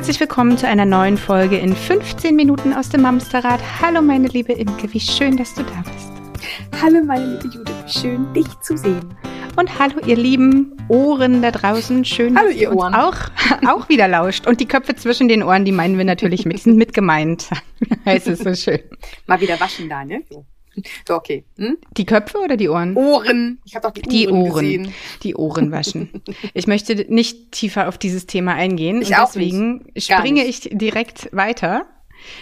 Herzlich willkommen zu einer neuen Folge in 15 Minuten aus dem Mamsterrad. Hallo meine liebe Imke, wie schön, dass du da bist. Hallo meine liebe Judith, schön dich zu sehen. Und hallo ihr lieben Ohren da draußen, schön, hallo, dass ihr uns auch, auch wieder lauscht. Und die Köpfe zwischen den Ohren, die meinen wir natürlich mit, sind mit gemeint. es ist so schön. Mal wieder waschen da, ne? Okay. Hm? Die Köpfe oder die Ohren? Ohren. Ich habe doch die, die Ohren, Ohren gesehen. Die Ohren waschen. Ich möchte nicht tiefer auf dieses Thema eingehen. Ich und auch deswegen springe ich direkt weiter.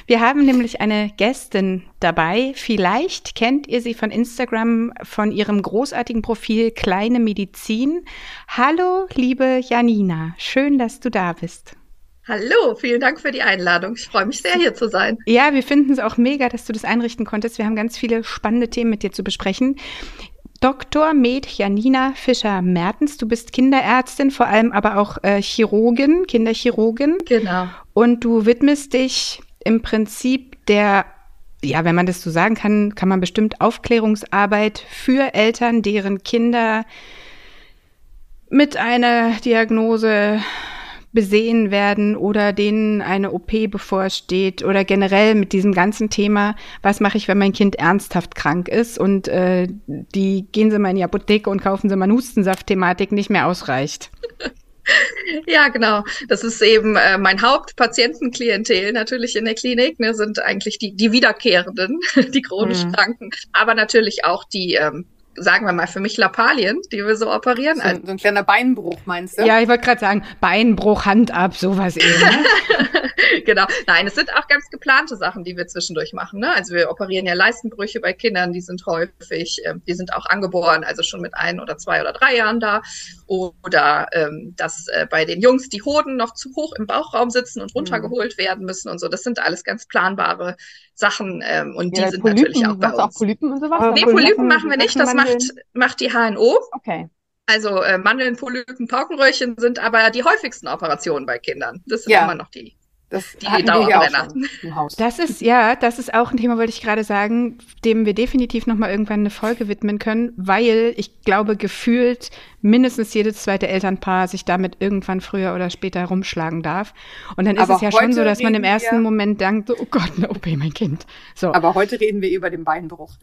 Wir haben nämlich eine Gästin dabei. Vielleicht kennt ihr sie von Instagram von ihrem großartigen Profil Kleine Medizin. Hallo, liebe Janina. Schön, dass du da bist. Hallo, vielen Dank für die Einladung. Ich freue mich sehr, hier zu sein. Ja, wir finden es auch mega, dass du das einrichten konntest. Wir haben ganz viele spannende Themen mit dir zu besprechen. Dr. Med Janina Fischer-Mertens, du bist Kinderärztin, vor allem aber auch äh, Chirurgin, Kinderchirurgin. Genau. Und du widmest dich im Prinzip der, ja, wenn man das so sagen kann, kann man bestimmt Aufklärungsarbeit für Eltern, deren Kinder mit einer Diagnose besehen werden oder denen eine OP bevorsteht oder generell mit diesem ganzen Thema, was mache ich, wenn mein Kind ernsthaft krank ist und äh, die gehen sie mal in die Apotheke und kaufen sie mal eine Hustensaft-Thematik nicht mehr ausreicht. Ja, genau. Das ist eben äh, mein Hauptpatientenklientel natürlich in der Klinik, ne, sind eigentlich die, die Wiederkehrenden, die chronisch Mhm. Kranken, aber natürlich auch die, ähm, sagen wir mal, für mich Lappalien, die wir so operieren. So, Also, ein- so ein kleiner Beinbruch, meinst du? Ja, ich wollte gerade sagen, Beinbruch, Hand ab, sowas eben. Ne? genau. Nein, es sind auch ganz geplante Sachen, die wir zwischendurch machen. Ne? Also wir operieren ja Leistenbrüche bei Kindern, die sind häufig, ähm, die sind auch angeboren, also schon mit ein oder zwei oder drei Jahren da. Oder ähm, dass äh, bei den Jungs die Hoden noch zu hoch im Bauchraum sitzen und runtergeholt werden müssen und so. Das sind alles ganz planbare Sachen ähm, und die Ja, sind Polypen, natürlich auch bei du auch uns. Polypen und sowas? Nee, Oder Polypen machen wir nicht, das macht, Mandeln? macht die HNO. Okay. Also äh, Mandeln, Polypen, Paukenröhrchen sind aber die häufigsten Operationen bei Kindern. Das sind Ja. immer noch die. Das Die hatten wir hier auch im Haus. Das ist, ja, das ist auch ein Thema, wollte ich gerade sagen, dem wir definitiv nochmal irgendwann eine Folge widmen können, weil ich glaube, gefühlt mindestens jedes zweite Elternpaar sich damit irgendwann früher oder später rumschlagen darf. Und dann ist Aber es ja schon so, dass man im ersten wir- Moment denkt, oh Gott, eine OP, mein Kind. So. Aber heute reden wir über den Beinbruch.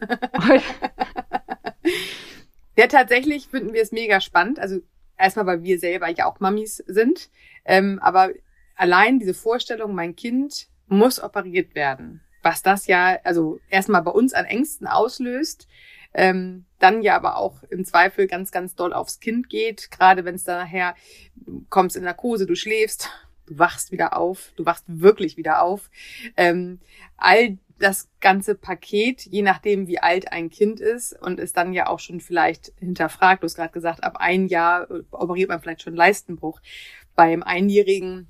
Ja, tatsächlich finden wir es mega spannend. Also erstmal, weil wir selber ja auch Mamis sind. Ähm, aber allein diese Vorstellung, mein Kind muss operiert werden. Was das ja, also erstmal bei uns an Ängsten auslöst, ähm, dann ja aber auch im Zweifel ganz, ganz doll aufs Kind geht. Gerade wenn es dann nachher, kommst in Narkose, du schläfst, du wachst wieder auf, du wachst wirklich wieder auf. Ähm, all das ganze Paket, je nachdem, wie alt ein Kind ist und es dann ja auch schon vielleicht hinterfragt, du hast gerade gesagt, ab ein Jahr operiert man vielleicht schon Leistenbruch. Beim Einjährigen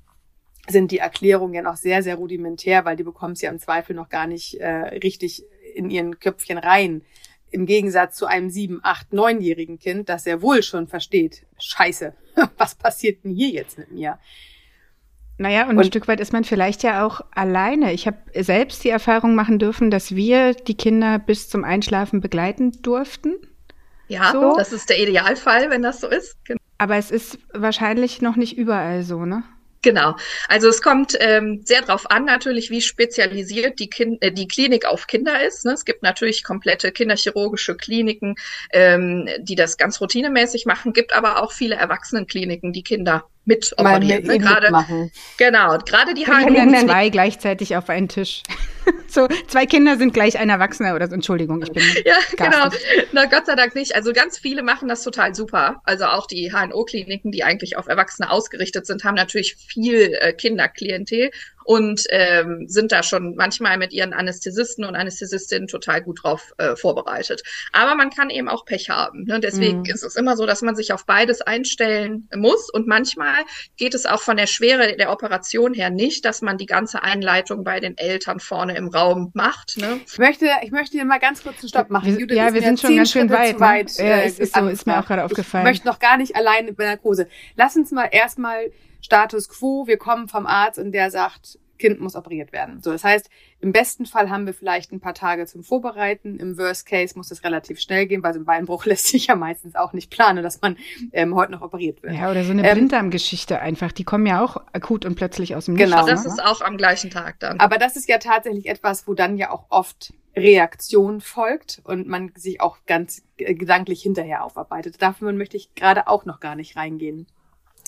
sind die Erklärungen ja noch sehr, sehr rudimentär, weil die bekommen es ja im Zweifel noch gar nicht äh, richtig in ihren Köpfchen rein. Im Gegensatz zu einem sieben, acht, neunjährigen Kind, das sehr wohl schon versteht, scheiße, was passiert denn hier jetzt mit mir? Naja, und, ein Und- Stück weit ist man vielleicht ja auch alleine. Ich habe selbst die Erfahrung machen dürfen, dass wir die Kinder bis zum Einschlafen begleiten durften. Ja, So. das ist der Idealfall, wenn das so ist. Gen- Aber es ist wahrscheinlich noch nicht überall so, ne? Genau. Also es kommt ähm, sehr drauf an, natürlich, wie spezialisiert die, kind äh, die Klinik auf Kinder ist. Ne? Es gibt natürlich komplette kinderchirurgische Kliniken, ähm, die das ganz routinemäßig machen, gibt aber auch viele Erwachsenenkliniken, die Kinder mit operieren. Ne? Gerade, genau, gerade die Wir HNO zwei gleichzeitig auf einen Tisch. So, zwei Kinder sind gleich ein Erwachsener oder so. Entschuldigung, ich bin. Ja, genau. Na Gott sei Dank nicht. Also ganz viele machen das total super. Also auch die HNO-Kliniken, die eigentlich auf Erwachsene ausgerichtet sind, haben natürlich viel äh, Kinderklientel und ähm, sind da schon manchmal mit ihren Anästhesisten und Anästhesistinnen total gut drauf äh, vorbereitet. Aber man kann eben auch Pech haben. Ne? Deswegen Mhm. ist es immer so, dass man sich auf beides einstellen muss. Und manchmal geht es auch von der Schwere der Operation her nicht, dass man die ganze Einleitung bei den Eltern vorne im Raum macht. Ne? Ich möchte, ich möchte hier mal ganz kurz einen Stopp machen. Wir- Judith ja, wir sind schon ganz schön Schritte weit, ne? weit. Ja, äh, ist so, ist mir auch gerade aufgefallen. Ich möchte noch gar nicht allein bei Narkose. Lass uns mal erstmal Status Quo. Wir kommen vom Arzt und der sagt, Kind muss operiert werden. So, das heißt, im besten Fall haben wir vielleicht ein paar Tage zum Vorbereiten. Im Worst Case muss es relativ schnell gehen, weil so ein Beinbruch lässt sich ja meistens auch nicht planen, dass man ähm, heute noch operiert wird. Ja, oder so eine ähm, Blinddarmgeschichte einfach. Die kommen ja auch akut und plötzlich aus dem Genau. Nichts, das ne? ist auch am gleichen Tag dann. Aber das ist ja tatsächlich etwas, wo dann ja auch oft Reaktion folgt und man sich auch ganz äh, gedanklich hinterher aufarbeitet. Dafür möchte ich gerade auch noch gar nicht reingehen.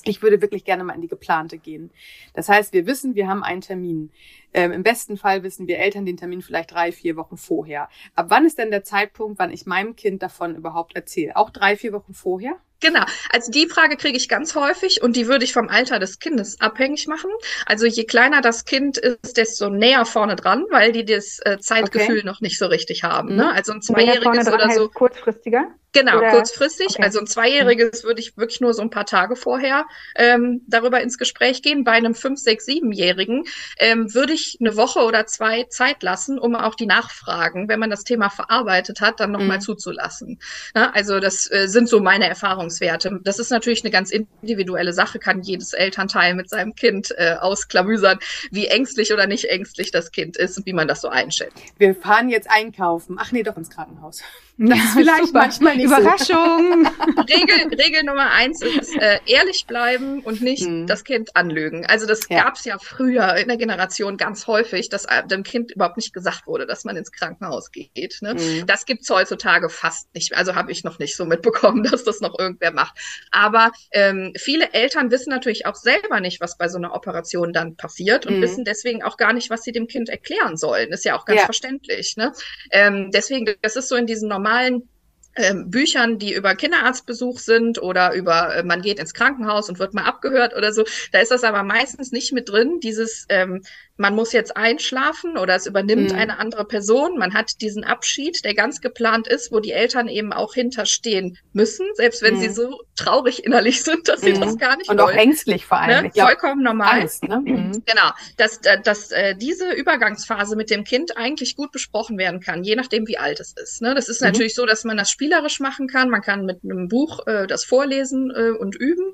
Ich würde wirklich gerne mal in die geplante gehen. Das heißt, wir wissen, wir haben einen Termin. Ähm, Im besten Fall wissen wir Eltern den Termin vielleicht drei, vier Wochen vorher. Ab wann ist denn der Zeitpunkt, wann ich meinem Kind davon überhaupt erzähle? Auch drei, vier Wochen vorher? Genau, also die Frage kriege ich ganz häufig und die würde ich vom Alter des Kindes abhängig machen. Also je kleiner das Kind ist, desto näher vorne dran, weil die das äh, Zeitgefühl okay. noch nicht so richtig haben. Ne? Mhm. Also ein Zweijähriges oder so. Kurzfristiger? Genau, Oder? kurzfristig. Okay. Also ein Zweijähriges würde ich wirklich nur so ein paar Tage vorher ähm, darüber ins Gespräch gehen. Bei einem fünf, sechs, siebenjährigen ähm, würde ich eine Woche oder zwei Zeit lassen, um auch die Nachfragen, wenn man das Thema verarbeitet hat, dann nochmal mhm. zuzulassen. Na, also das äh, sind so meine Erfahrungswerte. Das ist natürlich eine ganz individuelle Sache, kann jedes Elternteil mit seinem Kind äh, ausklamüsern, wie ängstlich oder nicht ängstlich das Kind ist und wie man das so einschätzt. Wir fahren jetzt einkaufen. Ach nee, doch ins Krankenhaus. Das ist vielleicht super. manchmal nicht Überraschung. So. Regel, Regel Nummer eins ist äh, ehrlich bleiben und nicht mhm. das Kind anlügen. Also das ja. gab es ja früher in der Generation ganz häufig, dass äh, dem Kind überhaupt nicht gesagt wurde, dass man ins Krankenhaus geht. Ne? Mhm. Das gibt's heutzutage fast nicht. Also habe ich noch nicht so mitbekommen, dass das noch irgendwer macht. Aber ähm, viele Eltern wissen natürlich auch selber nicht, was bei so einer Operation dann passiert und mhm. wissen deswegen auch gar nicht, was sie dem Kind erklären sollen. Ist ja auch ganz ja. verständlich. Ne? Ähm, deswegen, das ist so in diesen normalen normalen ähm, Büchern, die über Kinderarztbesuch sind oder über äh, man geht ins Krankenhaus und wird mal abgehört oder so, da ist das aber meistens nicht mit drin, dieses ähm, man muss jetzt einschlafen oder es übernimmt mhm. eine andere Person. Man hat diesen Abschied, der ganz geplant ist, wo die Eltern eben auch hinterstehen müssen, selbst wenn mhm. sie so traurig innerlich sind, dass sie mhm. das gar nicht Und wollen. auch ängstlich vor allem. Ne? Glaub, Vollkommen normal. Angst, ne? Mhm. Genau, dass, äh, dass äh, diese Übergangsphase mit dem Kind eigentlich gut besprochen werden kann, je nachdem, wie alt es ist. Ne? Das ist mhm. natürlich so, dass man das spielerisch machen kann. Man kann mit einem Buch äh, das vorlesen äh, und üben.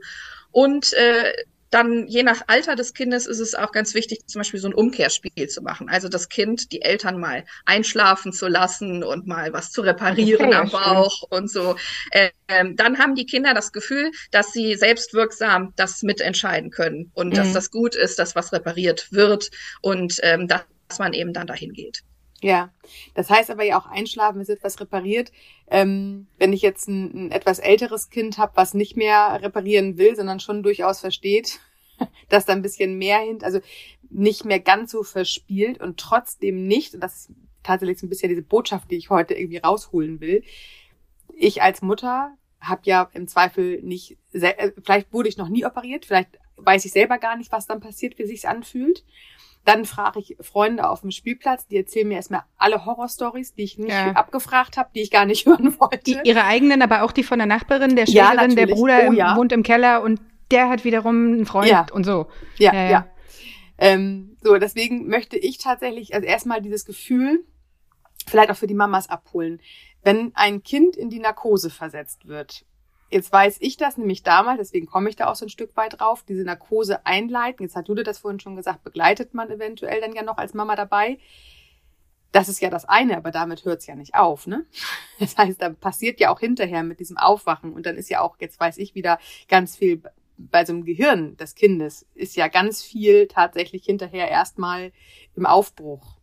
Und äh, dann je nach Alter des Kindes ist es auch ganz wichtig, zum Beispiel so ein Umkehrspiel zu machen. Also das Kind, die Eltern mal einschlafen zu lassen und mal was zu reparieren am Bauch und so. Ähm, dann haben die Kinder das Gefühl, dass sie selbstwirksam das mitentscheiden können und mhm. dass das gut ist, dass was repariert wird und ähm, dass man eben dann dahin geht. Ja, das heißt aber ja auch einschlafen, es wird was repariert. Ähm, wenn ich jetzt ein, ein etwas älteres Kind habe, was nicht mehr reparieren will, sondern schon durchaus versteht, dass da ein bisschen mehr hin, also nicht mehr ganz so verspielt und trotzdem nicht, und das ist tatsächlich so ein bisschen diese Botschaft, die ich heute irgendwie rausholen will. Ich als Mutter habe ja im Zweifel nicht, äh, vielleicht wurde ich noch nie operiert, vielleicht weiß ich selber gar nicht, was dann passiert, wie sich's anfühlt. Dann frage ich Freunde auf dem Spielplatz, die erzählen mir erstmal alle Horrorstories, die ich nicht ja. abgefragt habe, die ich gar nicht hören wollte. Die, ihre eigenen, aber auch die von der Nachbarin, der Schwägerin, ja, der Bruder oh, ja. wohnt im Keller und der hat wiederum einen Freund ja. und so. Ja, ja. ja. Ähm, so, deswegen möchte ich tatsächlich also erstmal dieses Gefühl vielleicht auch für die Mamas abholen. Wenn ein Kind in die Narkose versetzt wird, Jetzt weiß ich das nämlich damals, deswegen komme ich da auch so ein Stück weit drauf, diese Narkose einleiten. Jetzt hat Jude das vorhin schon gesagt, begleitet man eventuell dann ja noch als Mama dabei. Das ist ja das eine, aber damit hört es ja nicht auf, ne? Das heißt, da passiert ja auch hinterher mit diesem Aufwachen und dann ist ja auch, jetzt weiß ich wieder, ganz viel bei so einem Gehirn des Kindes ist ja ganz viel tatsächlich hinterher erstmal im Aufbruch.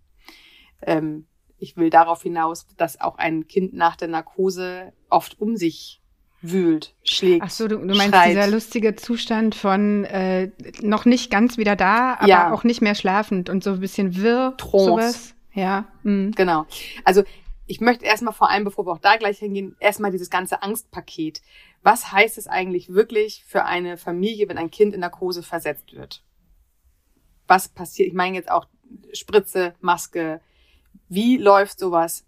Ähm, ich will darauf hinaus, dass auch ein Kind nach der Narkose oft um sich wühlt, schlägt. Ach so, du, du meinst schreit. dieser lustige Zustand von äh, noch nicht ganz wieder da, aber ja. auch nicht mehr schlafend und so ein bisschen wirr. Trance. Sowas. Ja. Mhm. Genau. Also ich möchte erstmal vor allem, bevor wir auch da gleich hingehen, erstmal dieses ganze Angstpaket. Was heißt es eigentlich wirklich für eine Familie, wenn ein Kind in Narkose versetzt wird? Was passiert? Ich meine jetzt auch Spritze, Maske. Wie läuft sowas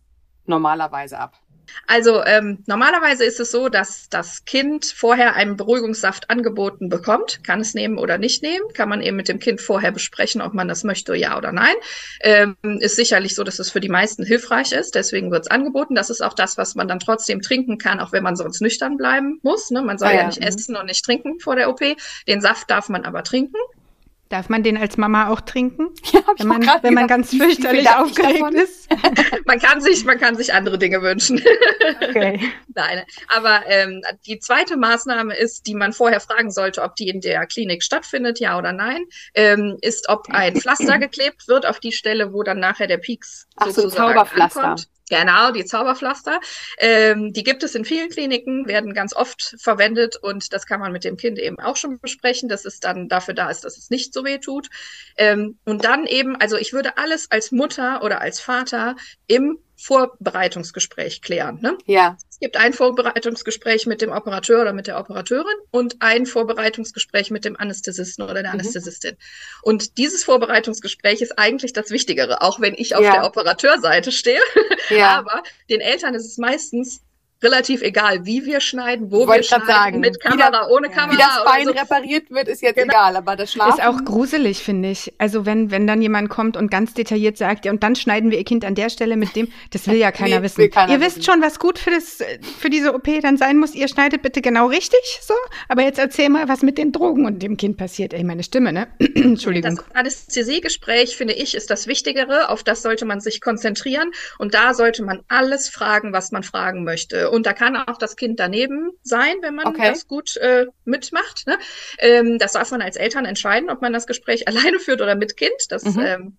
normalerweise ab? Also ähm, normalerweise ist es so, dass das Kind vorher einen Beruhigungssaft angeboten bekommt, kann es nehmen oder nicht nehmen, kann man eben mit dem Kind vorher besprechen, ob man das möchte, ja oder nein. Ähm, ist sicherlich so, dass es für die meisten hilfreich ist, deswegen wird es angeboten. Das ist auch das, was man dann trotzdem trinken kann, auch wenn man sonst nüchtern bleiben muss. Ne? Man soll ah, ja. ja nicht mhm. essen und nicht trinken vor der OP. Den Saft darf man aber trinken. Darf man den als Mama auch trinken? Ja, hab ich Wenn man, grad wenn man ganz fürchterlich ich aufgeregt ist. Man kann sich, man kann sich andere Dinge wünschen. Okay. Nein, aber ähm, die zweite Maßnahme ist, die man vorher fragen sollte, ob die in der Klinik stattfindet, ja oder nein, ähm, ist, ob ein Pflaster geklebt wird auf die Stelle, wo dann nachher der Pieks Ach so, sozusagen Zauberpflaster. ankommt. Genau, die Zauberpflaster. Ähm, die gibt es in vielen Kliniken, werden ganz oft verwendet und das kann man mit dem Kind eben auch schon besprechen, dass es dann dafür da ist, dass es nicht so weh tut. Ähm, und dann eben, also ich würde alles als Mutter oder als Vater im Vorbereitungsgespräch klären. Ne? Ja, Es gibt ein Vorbereitungsgespräch mit dem Operateur oder mit der Operateurin und ein Vorbereitungsgespräch mit dem Anästhesisten oder der Mhm. Anästhesistin. Und dieses Vorbereitungsgespräch ist eigentlich das Wichtigere, auch wenn ich auf Ja. der Operateurseite stehe. ja. Aber den Eltern ist es meistens relativ egal, wie wir schneiden, wo wir Wollte schneiden, sagen. mit Wie Kamera, ohne ja. Kamera. Wie das Bein so. repariert wird, ist jetzt Genau. egal, aber das Schlafen. Ist auch gruselig, finde ich. Also wenn, wenn dann jemand kommt und ganz detailliert sagt, ja, und dann schneiden wir ihr Kind an der Stelle mit dem, das will ja keiner Nee, wissen. keiner ihr wisst wissen. schon, was gut für, das, für diese OP dann sein muss. Ihr schneidet bitte genau richtig, so. Aber jetzt erzähl mal, was mit den Drogen und dem Kind passiert. Ey, meine Stimme, ne? Entschuldigung. Das Anästhesiegespräch, finde ich, ist das Wichtigere. Auf das sollte man sich konzentrieren. Und da sollte man alles fragen, was man fragen möchte. Und da kann auch das Kind daneben sein, wenn man Okay. das gut äh, mitmacht. Ne? Ähm, das darf man als Eltern entscheiden, ob man das Gespräch alleine führt oder mit Kind. Das Mhm. ähm,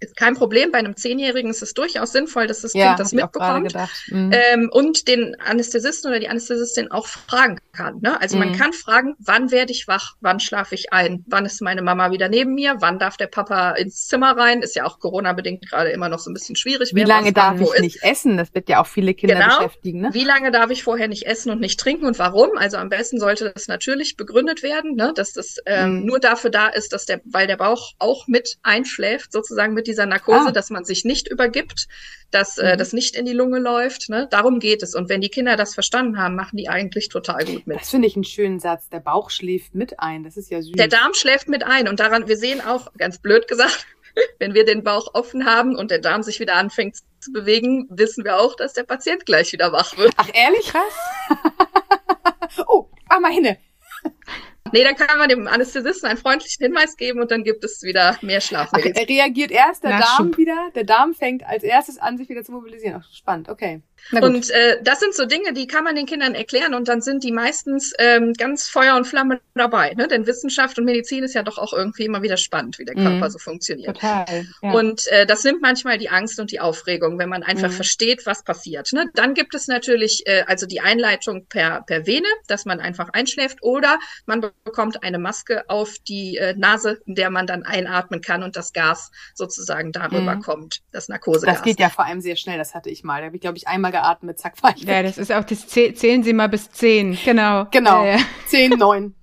ist kein Problem. Bei einem Zehnjährigen ist es durchaus sinnvoll, dass das ja, Kind das mitbekommt. Mhm. Ähm, und den Anästhesisten oder die Anästhesistin auch fragen kann. Ne? Also man Mhm. kann fragen, wann werde ich wach, wann schlafe ich ein, wann ist meine Mama wieder neben mir, wann darf der Papa ins Zimmer rein, ist ja auch Corona-bedingt gerade immer noch so ein bisschen schwierig. Wie lange darf ich ist. nicht essen? Das wird ja auch viele Kinder Genau. beschäftigen, ne? Wie lange darf ich vorher nicht essen und nicht trinken und warum? Also am besten sollte das natürlich begründet werden, ne? dass das ähm, Mhm. nur dafür da ist, dass der, weil der Bauch auch mit einschläft, sozusagen mit dieser Narkose, Ah. dass man sich nicht übergibt, dass äh, Mhm. das nicht in die Lunge läuft. Ne? Darum geht es. Und wenn die Kinder das verstanden haben, machen die eigentlich total gut mit. Das finde ich einen schönen Satz. Der Bauch schläft mit ein. Das ist ja süß. Der Darm schläft mit ein und daran, wir sehen auch, ganz blöd gesagt, wenn wir den Bauch offen haben und der Darm sich wieder anfängt zu bewegen, wissen wir auch, dass der Patient gleich wieder wach wird. Ach, ehrlich? Krass. oh, mach mal hinne. Nee, dann kann man dem Anästhesisten einen freundlichen Hinweis geben und dann gibt es wieder mehr Ach, Schlafmittel. er reagiert erst der Nachschub. Darm wieder. Der Darm fängt als erstes an, sich wieder zu mobilisieren. Ach, spannend. Okay. Und äh, das sind so Dinge, die kann man den Kindern erklären und dann sind die meistens ähm, ganz Feuer und Flamme dabei. Ne? Denn Wissenschaft und Medizin ist ja doch auch irgendwie immer wieder spannend, wie der Mhm. Körper so funktioniert. Total. Ja. Und äh, das nimmt manchmal die Angst und die Aufregung, wenn man einfach Mhm. versteht, was passiert. Ne? Dann gibt es natürlich äh, also die Einleitung per, per Vene, dass man einfach einschläft oder man bekommt eine Maske auf die äh, Nase, in der man dann einatmen kann und das Gas sozusagen darüber Mhm. kommt, das Narkosegas. Das geht ja vor allem sehr schnell. Das hatte ich mal. Da habe ich, glaube ich, einmal geatmet. Zack, war ich ja, weg. das ist auch das Zäh- zählen Sie mal bis zehn. Genau. Genau. Ja, ja. Zehn, neun.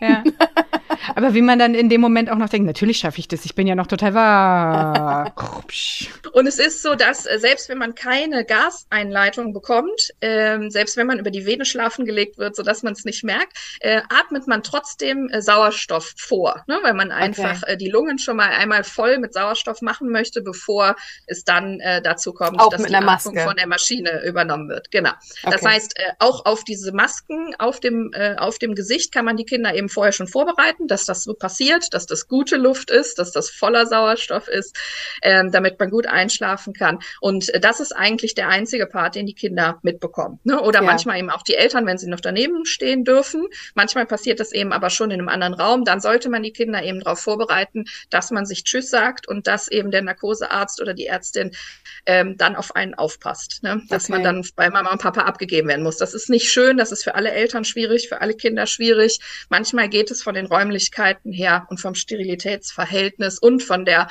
Ja. Aber wie man dann in dem Moment auch noch denkt, natürlich schaffe ich das, ich bin ja noch total wahr. Und es ist so, dass äh, selbst wenn man keine Gaseinleitung bekommt, ähm, selbst wenn man über die Vene schlafen gelegt wird, sodass man es nicht merkt, äh, atmet man trotzdem äh, Sauerstoff vor, ne? weil man einfach äh, die Lungen schon mal einmal voll mit Sauerstoff machen möchte, bevor es dann äh, dazu kommt, Auch dass die Atmung von der Maschine übernommen wird. Genau. Das Okay. heißt, äh, auch auf diese Masken auf dem, äh, auf dem Gesicht kann man die Kinder eben vorher schon vorbereiten, dass das so passiert, dass das gute Luft ist, dass das voller Sauerstoff ist, ähm, damit man gut einschlafen kann. Und äh, das ist eigentlich der einzige Part, den die Kinder mitbekommen. Ne? Oder Ja. manchmal eben auch die Eltern, wenn sie noch daneben stehen dürfen. Manchmal passiert das eben aber schon in einem anderen Raum. Dann sollte man die Kinder eben darauf vorbereiten, dass man sich Tschüss sagt und dass eben der Narkosearzt oder die Ärztin ähm, dann auf einen aufpasst. Ne? Dass man Okay. dann bei Mama und Papa abgegeben werden muss. Das ist nicht schön, das ist für alle Eltern schwierig, für alle Kinder schwierig. Manchmal geht es von den Räumlichkeiten her und vom Sterilitätsverhältnis und von der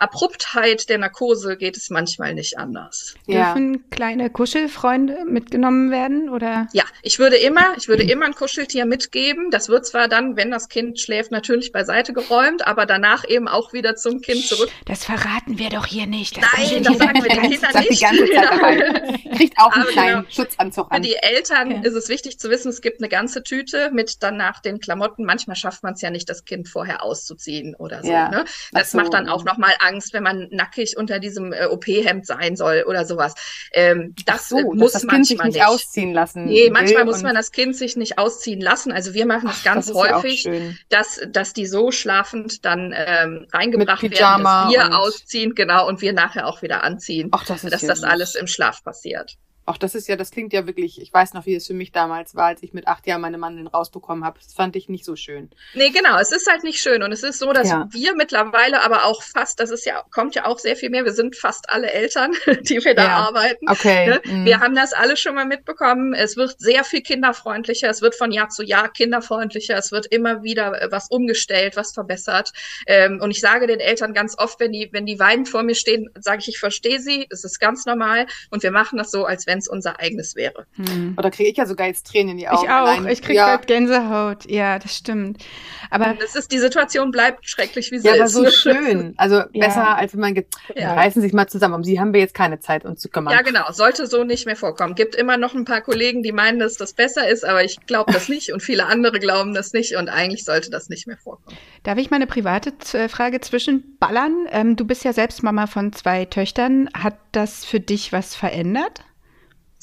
Abruptheit der Narkose geht es manchmal nicht anders. Ja. Dürfen kleine Kuschelfreunde mitgenommen werden oder? Ja, ich würde immer, ich würde immer ein Kuscheltier mitgeben. Das wird zwar dann, wenn das Kind schläft, natürlich beiseite geräumt, aber danach eben auch wieder zum Kind zurück. Das verraten wir doch hier nicht. Das Nein, das sagen wir den Kindern Sag die nicht. ganze Zeit dabei. Kriegt auch einen Aber kleinen genau. Schutzanzug Für an. die Eltern Ja. ist es wichtig zu wissen, es gibt eine ganze Tüte mit danach den Klamotten. Manchmal schafft man es ja nicht, das Kind vorher auszuziehen oder so. Ja. Ne? Das so. macht dann auch nochmal Angst, wenn man nackig unter diesem äh, OP-Hemd sein soll oder sowas. Ähm, das so, muss das manchmal kind sich nicht, nicht ausziehen lassen. Nee, manchmal muss man das Kind sich nicht ausziehen lassen. Also wir machen es Ach, ganz das ja häufig, schön. dass, dass die so schlafend dann ähm, reingebracht werden, dass wir ausziehen, genau, und wir nachher auch wieder anziehen. Ach, das dass ja das alles im Schlaf passiert. Ach, das ist ja, das klingt ja wirklich, ich weiß noch, wie es für mich damals war, als ich mit acht Jahren meine Mandeln rausbekommen habe. Das fand ich nicht so schön. Nee, genau, es ist halt nicht schön. Und es ist so, dass Ja. wir mittlerweile aber auch fast, das ist ja, kommt ja auch sehr viel mehr, wir sind fast alle Eltern, die wir da Ja. arbeiten. Okay. Ne? mhm. Wir haben das alle schon mal mitbekommen. Es wird sehr viel kinderfreundlicher. Es wird von Jahr zu Jahr kinderfreundlicher. Es wird immer wieder äh, was umgestellt, was verbessert. Ähm, und ich sage den Eltern ganz oft, wenn die, wenn die weinend vor mir stehen, sage ich, ich verstehe sie. Es ist ganz normal. Und wir machen das so, als wenn es unser eigenes wäre. Hm. Oder kriege ich ja sogar jetzt Tränen in die Augen. Ich auch. allein. Ich krieg ja. grad Gänsehaut. Ja, das stimmt. Aber es ist, die Situation bleibt schrecklich, wie sie Ja, aber ist. so schön. Also Ja. besser, als wenn man Ja. reißen sich mal zusammen. Um sie haben wir jetzt keine Zeit, uns zu kümmern. Ja, genau. Sollte so nicht mehr vorkommen. Gibt immer noch ein paar Kollegen, die meinen, dass das besser ist, aber ich glaube das nicht und viele andere glauben das nicht und eigentlich sollte das nicht mehr vorkommen. darf ich mal eine private äh, Frage zwischenballern? Ähm, du bist ja selbst Mama von zwei Töchtern. Hat das für dich was verändert?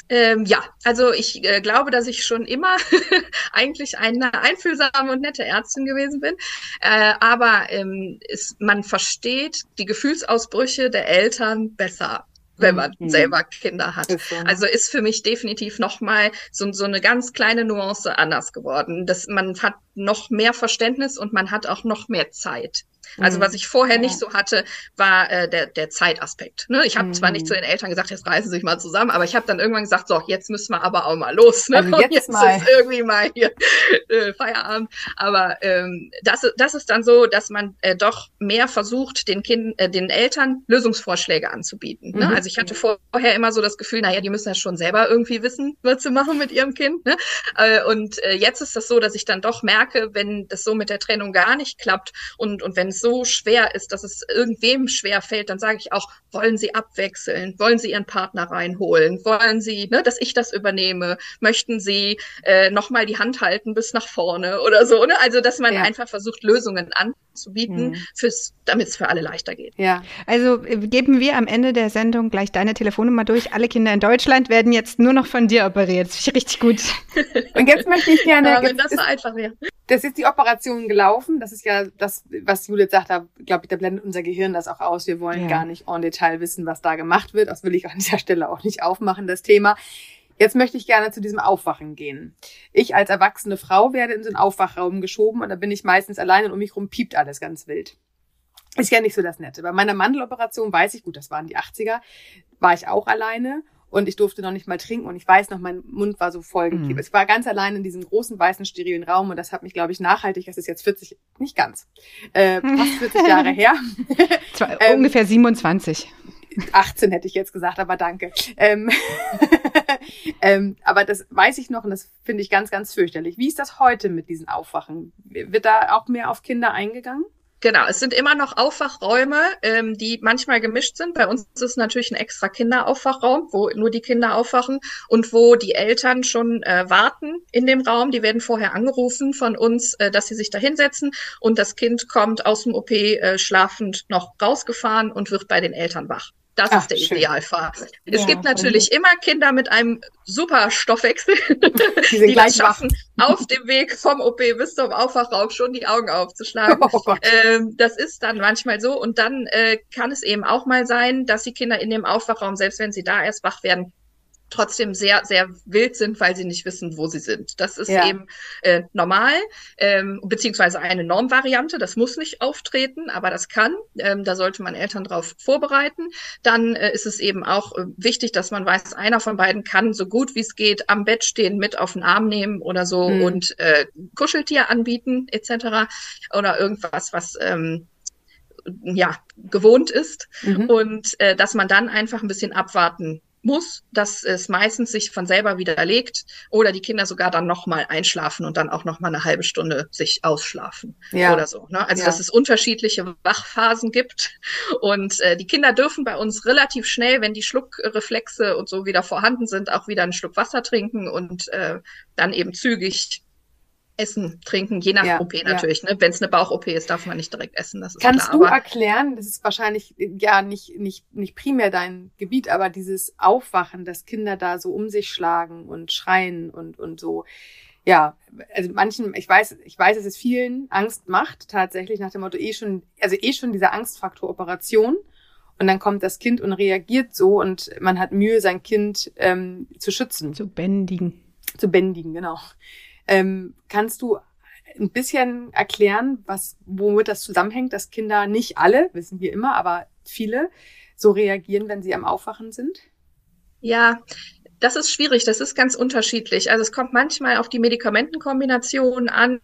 Ähm, ja, also ich äh, glaube, dass ich schon immer eigentlich eine einfühlsame und nette Ärztin gewesen bin. Äh, aber ähm, ist, man versteht die Gefühlsausbrüche der Eltern besser, wenn man Mhm. selber Kinder hat. Ist so. Also ist für mich definitiv nochmal so, so eine ganz kleine Nuance anders geworden. Das, man hat noch mehr Verständnis und man hat auch noch mehr Zeit. Also Mhm. was ich vorher Ja. nicht so hatte, war äh, der, der Zeitaspekt. Ne? Ich habe zwar nicht Mhm. zu den Eltern gesagt, jetzt reißen Sie sich mal zusammen, aber ich habe dann irgendwann gesagt, so, jetzt müssen wir aber auch mal los. Ne? Also jetzt jetzt mal. ist irgendwie mal hier äh, Feierabend. Aber ähm, das, ist- das ist dann so, dass man äh, doch mehr versucht, den Kindern, äh, den Eltern Lösungsvorschläge anzubieten. Ne? Mhm. Also ich hatte vorher immer so das Gefühl, naja, die müssen ja schon selber irgendwie wissen, was sie machen mit ihrem Kind. Ne? Äh, und äh, jetzt ist das so, dass ich dann doch merke, wenn das so mit der Trennung gar nicht klappt und, und wenn es so schwer ist, dass es irgendwem schwer fällt, dann sage ich auch, wollen Sie abwechseln? Wollen Sie Ihren Partner reinholen? Wollen Sie, ne, dass ich das übernehme? Möchten Sie äh, nochmal die Hand halten bis nach vorne oder so? Ne? Also, dass man Ja. einfach versucht, Lösungen anzubieten, Mhm. fürs, damit es für alle leichter geht. Ja. Also äh, geben wir am Ende der Sendung gleich deine Telefonnummer durch. Alle Kinder in Deutschland werden jetzt nur noch von dir operiert. Das finde ich richtig gut. Und jetzt möchte ich gerne, Ja, wenn das so einfach wäre. Das ist die Operation gelaufen. Das ist ja das, was Judith sagt, da glaube ich, da blendet unser Gehirn das auch aus. Wir wollen Ja. gar nicht en Detail wissen, was da gemacht wird. Das will ich an dieser Stelle auch nicht aufmachen, das Thema. Jetzt möchte ich gerne zu diesem Aufwachen gehen. Ich als erwachsene Frau werde in so einen Aufwachraum geschoben und da bin ich meistens allein und um mich rum piept alles ganz wild. Ist ja nicht so das Nette. Bei meiner Mandeloperation weiß ich, gut, das waren die 80er, war ich auch alleine und ich durfte noch nicht mal trinken und ich weiß noch, mein Mund war so vollgeklebt. Mhm. Ich war ganz allein in diesem großen, weißen, sterilen Raum und das hat mich, glaube ich, nachhaltig, das ist jetzt 40, nicht ganz, äh, fast 40 Jahre her, Ähm, ungefähr 27. 18 hätte ich jetzt gesagt, aber danke. Ähm, ähm, aber das weiß ich noch und das finde ich ganz, ganz fürchterlich. Wie ist das heute mit diesen Aufwachen? Wird da auch mehr auf Kinder eingegangen? Genau, es sind immer noch Aufwachräume, ähm, die manchmal gemischt sind. Bei uns ist es natürlich ein extra Kinderaufwachraum, wo nur die Kinder aufwachen und wo die Eltern schon äh, warten in dem Raum. Die werden vorher angerufen von uns, äh, dass sie sich da hinsetzen und das Kind kommt aus dem OP äh, schlafend noch rausgefahren und wird bei den Eltern wach. Das Ach, ist der schön. Idealfall. Es Ja, gibt natürlich immer Kinder mit einem super Stoffwechsel, Die sind die gleich das wach. schaffen, auf dem Weg vom OP bis zum Aufwachraum schon die Augen aufzuschlagen. Oh. Ähm, das ist dann manchmal so. Und dann äh, kann es eben auch mal sein, dass die Kinder in dem Aufwachraum, selbst wenn sie da erst wach werden, trotzdem sehr, sehr wild sind, weil sie nicht wissen, wo sie sind. Das ist Ja. eben äh, normal, ähm, beziehungsweise eine Normvariante. Das muss nicht auftreten, aber das kann. Ähm, da sollte man Eltern darauf vorbereiten. Dann äh, ist es eben auch äh, wichtig, dass man weiß, einer von beiden kann so gut wie es geht am Bett stehen, mit auf den Arm nehmen oder so Mhm. und äh, Kuscheltier anbieten etc. Oder irgendwas, was ähm, ja gewohnt ist Mhm. und äh, dass man dann einfach ein bisschen abwarten muss, dass es meistens sich von selber widerlegt oder die Kinder sogar dann nochmal einschlafen und dann auch nochmal eine halbe Stunde sich ausschlafen Ja. oder so. Ne? Also Ja. dass es unterschiedliche Wachphasen gibt und äh, die Kinder dürfen bei uns relativ schnell, wenn die Schluckreflexe und so wieder vorhanden sind, auch wieder einen Schluck Wasser trinken und äh, dann eben zügig essen, trinken, je nach Ja, OP ja. natürlich. Ne? Wenn es eine Bauch-OP ist, darf man nicht direkt essen. Das ist Kannst klar. du erklären, das ist wahrscheinlich ja nicht, nicht, nicht primär dein Gebiet, aber dieses Aufwachen, dass Kinder da so um sich schlagen und schreien und, und so. Ja, also manchen, ich weiß, ich weiß, dass es vielen Angst macht, tatsächlich nach dem Motto eh schon, also eh schon dieser Angstfaktor Operation. Und dann kommt das Kind und reagiert so und man hat Mühe, sein Kind ähm, zu schützen Zu bändigen. zu bändigen, genau. Ähm, kannst du ein bisschen erklären, was, womit das zusammenhängt, dass Kinder nicht alle, wissen wir immer, aber viele so reagieren, wenn sie am Aufwachen sind? Ja, das ist schwierig, das ist ganz unterschiedlich. Also es kommt manchmal auf die Medikamentenkombination an,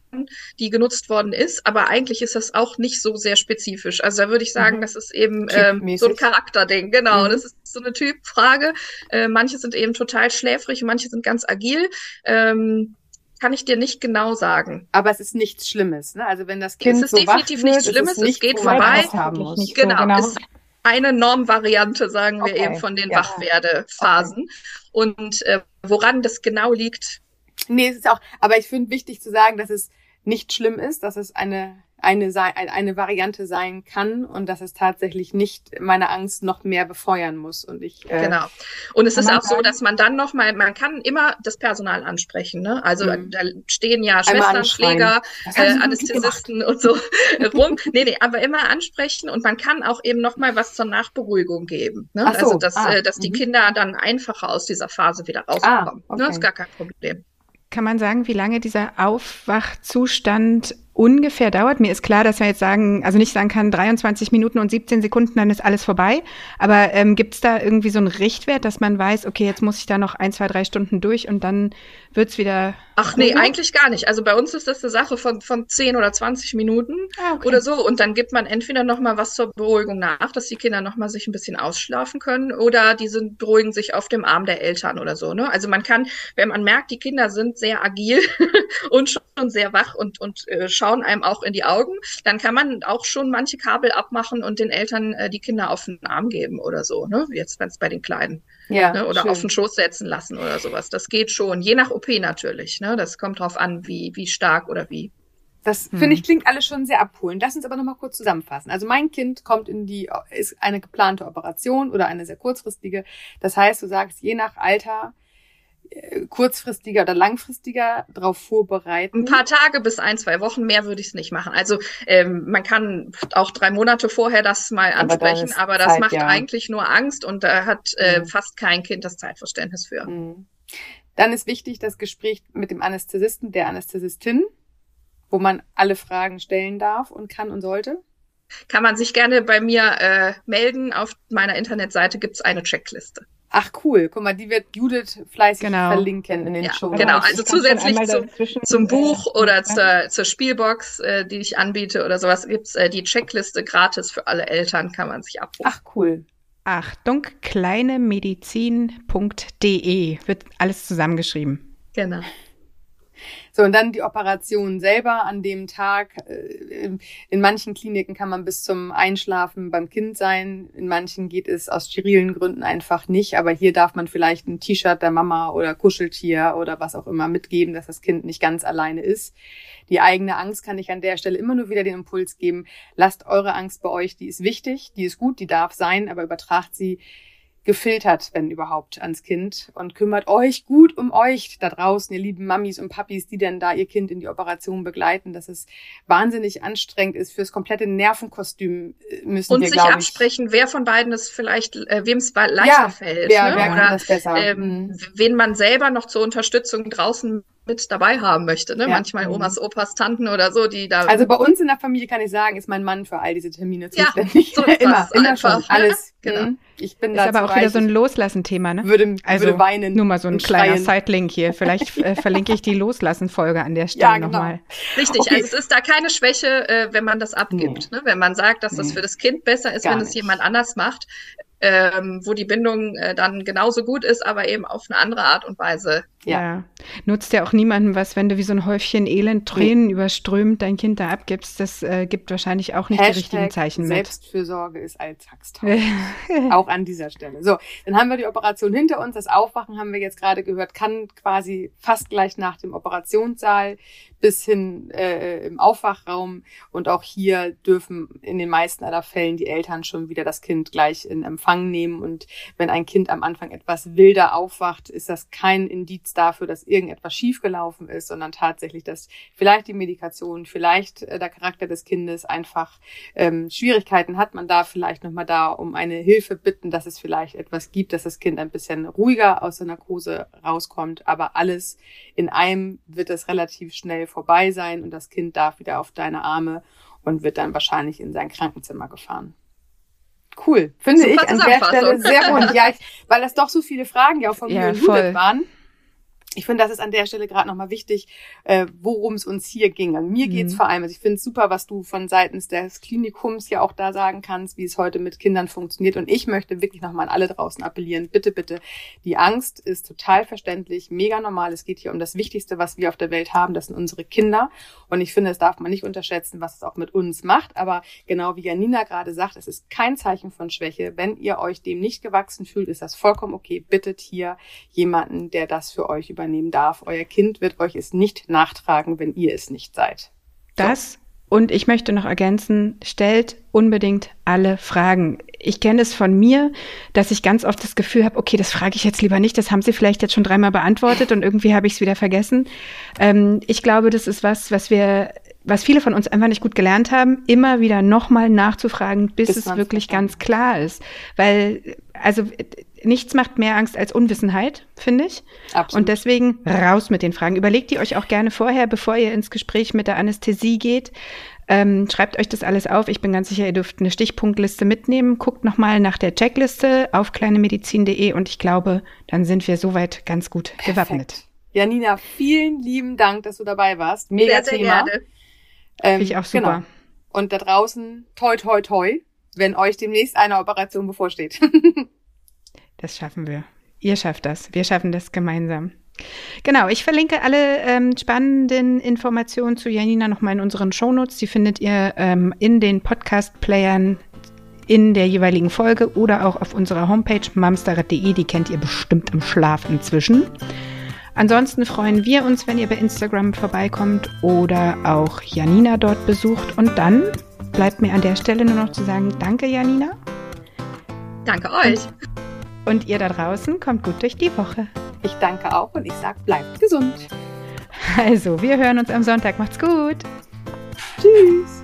die genutzt worden ist, aber eigentlich ist das auch nicht so sehr spezifisch. Also da würde ich sagen, Mhm. das ist eben ähm, so ein Charakterding, genau. Mhm. Das ist so eine Typfrage. Äh, manche sind eben total schläfrig und manche sind ganz agil. Ähm, kann ich dir nicht genau sagen. Aber es ist nichts Schlimmes, ne? Also wenn das Kind ist so wach definitiv wird, nichts Schlimmes, es nichts, geht wo man vorbei. Angst haben muss. Nicht so, Genau, genau. ist eine Normvariante, sagen wir Okay, eben, von den ja. Wachwerdephasen. Und äh, woran das genau liegt, Nee, es ist auch, aber ich finde wichtig zu sagen, dass es nicht schlimm ist, dass es eine, eine, eine Variante sein kann und dass es tatsächlich nicht meine Angst noch mehr befeuern muss. Und ich, äh, Genau. Und es ist auch so, dass man dann nochmal, man kann immer das Personal ansprechen. Ne? Also Mhm. da stehen ja Schwestern, haben äh, Anästhesisten und so rum. Nee, nee, aber immer ansprechen und man kann auch eben nochmal was zur Nachberuhigung geben. Ne? So, Also dass, ah, äh, dass die mhm. Kinder dann einfacher aus dieser Phase wieder rauskommen. okay. Ne? ist gar kein Problem. Kann man sagen, wie lange dieser Aufwachzustand ungefähr dauert? Mir ist klar, dass man jetzt sagen, also nicht sagen kann, 23 Minuten und 17 Sekunden, dann ist alles vorbei. Aber ähm, gibt es da irgendwie so einen Richtwert, dass man weiß, okay, jetzt muss ich da noch ein, zwei, drei Stunden durch und dann wird's wieder. Ach nee, ruhiger? eigentlich gar nicht. Also bei uns ist das eine Sache von, von 10 oder 20 Minuten. Ah, okay. oder so. Und dann gibt man entweder noch mal was zur Beruhigung nach, dass die Kinder noch mal sich ein bisschen ausschlafen können, oder die sind, beruhigen sich auf dem Arm der Eltern oder so. Ne? Also man kann, wenn man merkt, die Kinder sind sehr agil und schon sehr wach und, und äh, schauen einem auch in die Augen, dann kann man auch schon manche Kabel abmachen und den Eltern äh, die Kinder auf den Arm geben oder so. Ne? Jetzt, wenn es bei den Kleinen. ja, Ne? Oder schön. auf den Schoß setzen lassen oder sowas. Das geht schon. Je nach OP natürlich. Ne? Das kommt drauf an, wie, wie stark oder wie Das Hm. finde ich klingt alles schon sehr abholend. Lass uns aber noch mal kurz zusammenfassen. Also mein Kind kommt in die ist eine geplante Operation oder eine sehr kurzfristige. Das heißt, du sagst je nach Alter äh, kurzfristiger oder langfristiger darauf vorbereiten. Ein paar Tage bis ein, zwei Wochen mehr würde ich es nicht machen. Also ähm, man kann auch drei Monate vorher das mal Aber ansprechen, ist aber das Zeit, macht ja. eigentlich nur Angst und da hat äh, Mhm. fast kein Kind das Zeitverständnis für. Mhm. Dann ist wichtig das Gespräch mit dem Anästhesisten, der Anästhesistin, wo man alle Fragen stellen darf und kann und sollte. Kann man sich gerne bei mir äh, melden. Auf meiner Internetseite gibt es eine Checkliste. Ach cool, guck mal, die wird Judith fleißig Genau. verlinken in den Ja, Show. genau. also zusätzlich zum- Zum Buch oder ja. zur, zur Spielbox, äh, die ich anbiete oder sowas, gibt's äh, die Checkliste gratis für alle Eltern, kann man sich abrufen. Ach cool. Achtung, kleinemedizin.de wird alles zusammengeschrieben. Genau. So, und dann die Operation selber an dem Tag. Äh, In in manchen Kliniken kann man bis zum Einschlafen beim Kind sein. In manchen geht es aus sterilen Gründen einfach nicht. Aber hier darf man vielleicht ein T-Shirt der Mama oder Kuscheltier oder was auch immer mitgeben, dass das Kind nicht ganz alleine ist. Die eigene Angst kann ich an der Stelle immer nur wieder den Impuls geben. Lasst eure Angst bei euch. Die ist wichtig, die ist gut, die darf sein, aber übertragt sie gefiltert, wenn überhaupt, ans Kind und kümmert euch gut um euch da draußen, ihr lieben Mamis und Papis, die denn da ihr Kind in die Operation begleiten, dass es wahnsinnig anstrengend ist fürs komplette Nervenkostüm äh, müssen Und wir, sich glaube ich, absprechen, wer von beiden es vielleicht, äh, wem es leichter Ja, fällt. wer, ne? wer Oder das besser? ähm, Mhm. wen man selber noch zur Unterstützung draußen mit dabei haben möchte. Ne? Ja. Manchmal Mhm. Omas, Opas, Tanten oder so, die da. Also bei uns in der Familie kann ich sagen, ist mein Mann für all diese Termine Ja, zuständig. so ist immer, das immer einfach, schon, ne? alles. Genau. Mhm. Ich bin Ist da aber auch wieder so ein Loslassen-Thema, ne? würde, Also würde weinen. nur mal so ein kleiner. Side-Link hier. Vielleicht äh, verlinke ich die Loslassen-Folge an der Stelle Ja, genau. nochmal. Richtig, Okay. also es ist da keine Schwäche, äh, wenn man das abgibt. Ne? Wenn man sagt, dass das Nee. für das Kind besser ist, Gar wenn es jemand anders macht, ähm, wo die Bindung äh, dann genauso gut ist, aber eben auf eine andere Art und Weise Ja. ja. Nutzt ja auch niemandem was, wenn du wie so ein Häufchen Elend, Tränen nee. überströmt dein Kind da abgibst. Das äh, gibt wahrscheinlich auch nicht Hashtag die richtigen Zeichen mit. Selbstfürsorge ist Alltagstauglich. auch an dieser Stelle. So, dann haben wir die Operation hinter uns. Das Aufwachen haben wir jetzt gerade gehört, kann quasi fast gleich nach dem Operationssaal bis hin äh, im Aufwachraum. Und auch hier dürfen in den meisten aller Fällen die Eltern schon wieder das Kind gleich in Empfang nehmen. Und wenn ein Kind am Anfang etwas wilder aufwacht, ist das kein Indiz dafür, dass irgendetwas schiefgelaufen ist, sondern tatsächlich, dass vielleicht die Medikation, vielleicht äh, der Charakter des Kindes einfach ähm, Schwierigkeiten hat. Man da vielleicht nochmal da um eine Hilfe bitten, dass es vielleicht etwas gibt, dass das Kind ein bisschen ruhiger aus der Narkose rauskommt. Aber alles in einem wird es relativ schnell vorbei sein und das Kind darf wieder auf deine Arme und wird dann wahrscheinlich in sein Krankenzimmer gefahren. Cool, finde Super ich an der Stelle sehr gut. Ja, ich, weil das doch so viele Fragen ja auch von ja, mir waren ich finde, das ist an der Stelle gerade nochmal wichtig, äh, worum es uns hier ging. An mir mhm. geht's vor allem, also ich finde es super, was du von seitens des Klinikums ja auch da sagen kannst, wie es heute mit Kindern funktioniert. Und ich möchte wirklich nochmal an alle draußen appellieren, bitte, bitte, die Angst ist total verständlich, mega normal. Es geht hier um das Wichtigste, was wir auf der Welt haben, das sind unsere Kinder. Und ich finde, es darf man nicht unterschätzen, was es auch mit uns macht. Aber genau wie Janina gerade sagt, es ist kein Zeichen von Schwäche. Wenn ihr euch dem nicht gewachsen fühlt, ist das vollkommen okay. Bittet hier jemanden, der das für euch über übernehmen darf. Euer Kind wird euch es nicht nachtragen, wenn ihr es nicht seid. Das und ich möchte noch ergänzen, stellt unbedingt alle Fragen. Ich kenne es von mir, dass ich ganz oft das Gefühl habe, okay, das frage ich jetzt lieber nicht, das haben Sie vielleicht jetzt schon dreimal beantwortet und irgendwie habe ich es wieder vergessen. Ähm, ich glaube, das ist was, was wir, was viele von uns einfach nicht gut gelernt haben, immer wieder nochmal nachzufragen, bis, bis es wirklich ganz klar ist. Weil, also nichts macht mehr Angst als Unwissenheit, finde ich. Absolut. Und deswegen raus mit den Fragen. Überlegt die euch auch gerne vorher, bevor ihr ins Gespräch mit der Anästhesie geht. Ähm, schreibt euch das alles auf. Ich bin ganz sicher, ihr dürft eine Stichpunktliste mitnehmen. Guckt nochmal nach der Checkliste auf kleinemedizin.de und ich glaube, dann sind wir soweit ganz gut Perfekt. gewappnet. Janina, vielen lieben Dank, dass du dabei warst. Mega sehr, Thema. Sehr ähm, Finde ich auch super. Genau. Und da draußen, toi, toi, toi, wenn euch demnächst eine Operation bevorsteht. Das schaffen wir. Ihr schafft das. Wir schaffen das gemeinsam. Genau, ich verlinke alle ähm, spannenden Informationen zu Janina nochmal in unseren Shownotes. Die findet ihr ähm, in den Podcast-Playern in der jeweiligen Folge oder auch auf unserer Homepage mamsterrad.de. Die kennt ihr bestimmt im Schlaf inzwischen. Ansonsten freuen wir uns, wenn ihr bei Instagram vorbeikommt oder auch Janina dort besucht. Und dann bleibt mir an der Stelle nur noch zu sagen, danke Janina. Danke euch. Und ihr da draußen kommt gut durch die Woche. Ich danke auch und ich sage, bleibt gesund. Also, wir hören uns am Sonntag. Macht's gut. Tschüss.